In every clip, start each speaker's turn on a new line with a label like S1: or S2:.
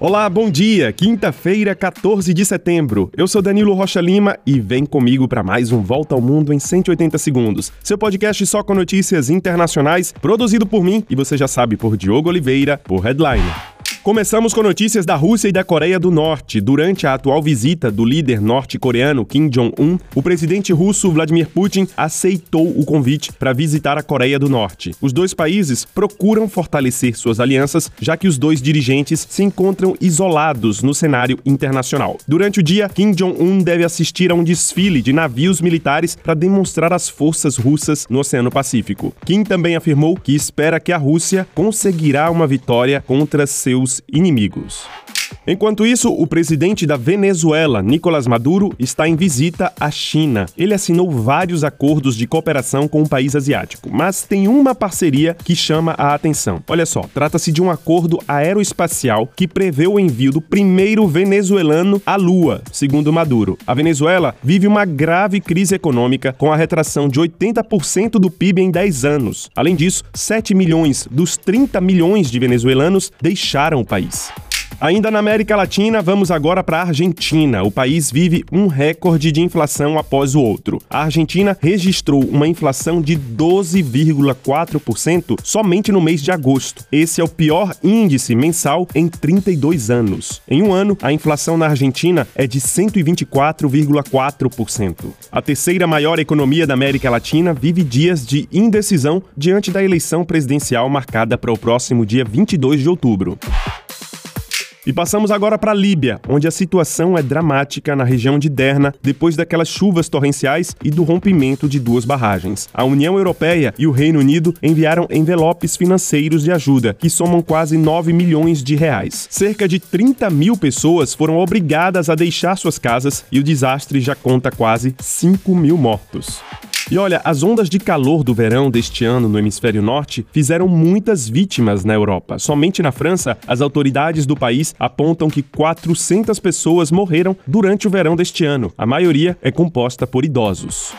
S1: Olá, bom dia. Quinta-feira, 14 de setembro. Eu sou Danilo Rocha Lima e vem comigo para mais um Volta ao Mundo em 180 segundos. Seu podcast só com notícias internacionais, produzido por mim e você já sabe por Diogo Oliveira, por Headline. Começamos com notícias da Rússia e da Coreia do Norte. Durante a atual visita do líder norte-coreano Kim Jong-un, o presidente russo Vladimir Putin aceitou o convite para visitar a Coreia do Norte. Os dois países procuram fortalecer suas alianças, já que os dois dirigentes se encontram isolados no cenário internacional. Durante o dia, Kim Jong-un deve assistir a um desfile de navios militares para demonstrar as forças russas no Oceano Pacífico. Kim também afirmou que espera que a Rússia conseguirá uma vitória contra seus inimigos. Enquanto isso, o presidente da Venezuela, Nicolás Maduro, está em visita à China. Ele assinou vários acordos de cooperação com o país asiático, mas tem uma parceria que chama a atenção. Olha só, trata-se de um acordo aeroespacial que prevê o envio do primeiro venezuelano à Lua, segundo Maduro. A Venezuela vive uma grave crise econômica com a retração de 80% do PIB em 10 anos. Além disso, 7 milhões dos 30 milhões de venezuelanos deixaram o país. Ainda na América Latina, vamos agora para a Argentina. O país vive um recorde de inflação após o outro. A Argentina registrou uma inflação de 12,4% somente no mês de agosto. Esse é o pior índice mensal em 32 anos. Em um ano, a inflação na Argentina é de 124,4%. A terceira maior economia da América Latina vive dias de indecisão diante da eleição presidencial marcada para o próximo dia 22 de outubro. E passamos agora para a Líbia, onde a situação é dramática na região de Derna depois daquelas chuvas torrenciais e do rompimento de duas barragens. A União Europeia e o Reino Unido enviaram envelopes financeiros de ajuda, que somam quase 9 milhões de reais. Cerca de 30 mil pessoas foram obrigadas a deixar suas casas e o desastre já conta quase 5 mil mortos. E olha, as ondas de calor do verão deste ano no hemisfério norte fizeram muitas vítimas na Europa. Somente na França, as autoridades do país apontam que 400 pessoas morreram durante o verão deste ano. A maioria é composta por idosos.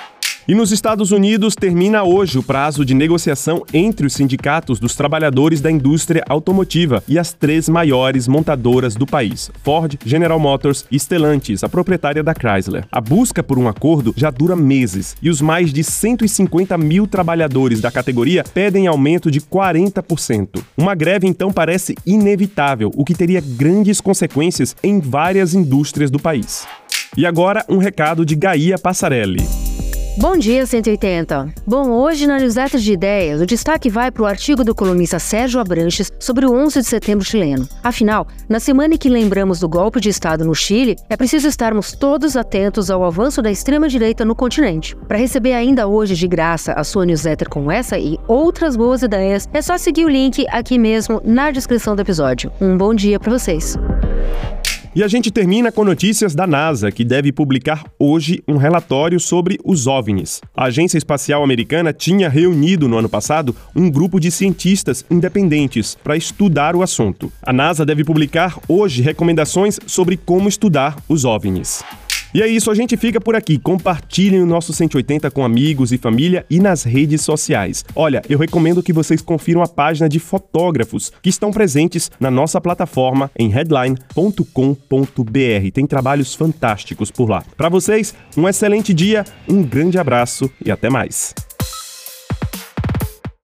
S1: E nos Estados Unidos termina hoje o prazo de negociação entre os sindicatos dos trabalhadores da indústria automotiva e as três maiores montadoras do país: Ford, General Motors e Stellantis, a proprietária da Chrysler. A busca por um acordo já dura meses e os mais de 150 mil trabalhadores da categoria pedem aumento de 40%. Uma greve então parece inevitável, o que teria grandes consequências em várias indústrias do país. E agora um recado de Gaia Passarelli.
S2: Bom dia, 180. Bom, hoje na newsletter de ideias, o destaque vai para o artigo do colunista Sérgio Abranches sobre o 11 de setembro chileno. Afinal, na semana em que lembramos do golpe de Estado no Chile, é preciso estarmos todos atentos ao avanço da extrema-direita no continente. Para receber ainda hoje de graça a sua newsletter com essa e outras boas ideias, é só seguir o link aqui mesmo na descrição do episódio. Um bom dia para vocês.
S1: E a gente termina com notícias da NASA, que deve publicar hoje um relatório sobre os OVNIs. A Agência Espacial Americana tinha reunido no ano passado um grupo de cientistas independentes para estudar o assunto. A NASA deve publicar hoje recomendações sobre como estudar os OVNIs. E é isso, a gente fica por aqui. Compartilhem o nosso 180 com amigos e família e nas redes sociais. Olha, eu recomendo que vocês confiram a página de fotógrafos que estão presentes na nossa plataforma em headline.com.br. Tem trabalhos fantásticos por lá. Para vocês, um excelente dia, um grande abraço e até mais.